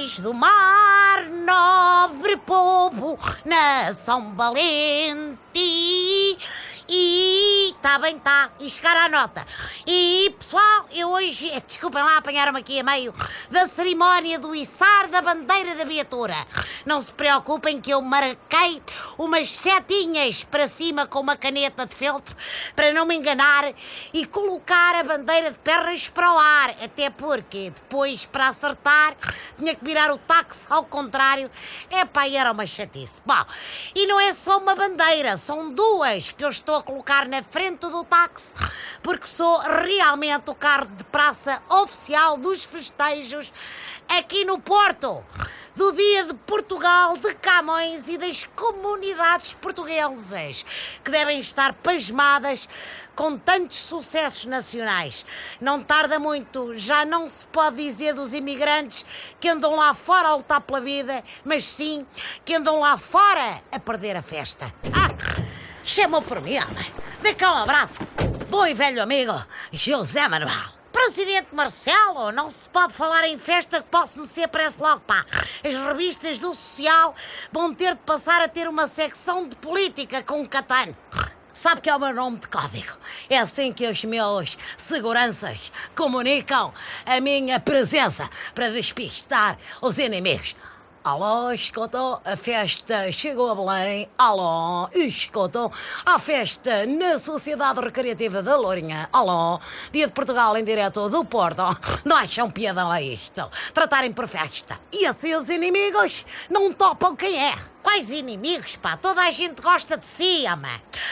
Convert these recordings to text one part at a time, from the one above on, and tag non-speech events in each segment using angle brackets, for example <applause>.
Capitães do mar, nobre povo, nação valente. E tá bem, tá. E chegar à nota. E pessoal, eu hoje, <laughs> desculpem lá, apanharam-me aqui a meio da cerimónia do içar da bandeira da viatura. Não se preocupem que eu marquei umas setinhas para cima com uma caneta de feltro para não me enganar e colocar a bandeira de pernas para o ar. Até porque depois, para acertar, tinha que virar o táxi ao contrário. É pá, era uma chatice. Bom, e não é só uma bandeira, são duas que eu estou a colocar na frente do táxi, porque sou realmente o carro de praça oficial dos festejos aqui no Porto. Do Dia de Portugal, de Camões e das comunidades portuguesas, que devem estar pasmadas com tantos sucessos nacionais. Não tarda muito, já não se pode dizer dos imigrantes que andam lá fora a lutar pela vida, mas sim que andam lá fora a perder a festa. Ah! Chamou por mim, homem. Dê cá um abraço. Bom e velho amigo, José Manuel. Presidente Marcelo, não se pode falar em festa que posso-me ser, parece logo, pá. As revistas do Social vão ter de passar a ter uma secção de política com o Catano. Sabe que é o meu nome de código. É assim que os meus seguranças comunicam a minha presença para despistar os inimigos. Alô, escutam, a festa chegou a Belém. Alô, escutam, a festa na Sociedade Recreativa da Lourinha. Alô, Dia de Portugal em direto do Porto. <laughs> Não acham piadão a isto? Tratarem por festa. E assim os inimigos não topam quem é. Quais inimigos, pá? Toda a gente gosta de si, ama.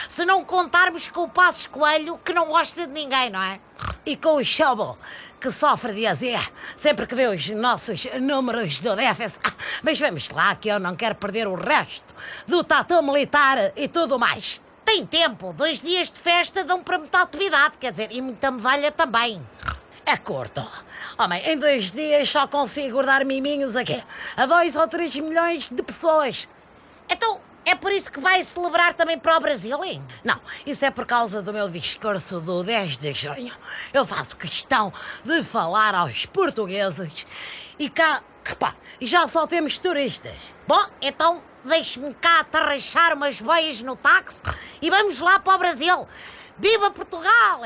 Se não contarmos com o Passos Coelho, que não gosta de ninguém, não é? E com o Shovel, que sofre de azia sempre que vê os nossos números do déficit. Ah, mas vamos lá, que eu não quero perder o resto do tatu militar e tudo mais. Tem tempo, dois dias de festa dão para muita atividade, quer dizer, e muita medalha também. É curto. Homem, em dois dias só consigo guardar miminhos aqui a dois ou três milhões de pessoas. Então, é por isso que vai celebrar também para o Brasil, hein? Não, isso é por causa do meu discurso do 10 de junho. Eu faço questão de falar aos portugueses e cá, repá, já só temos turistas. Bom, então deixe-me cá atarrachar umas boias no táxi e vamos lá para o Brasil. Viva Portugal!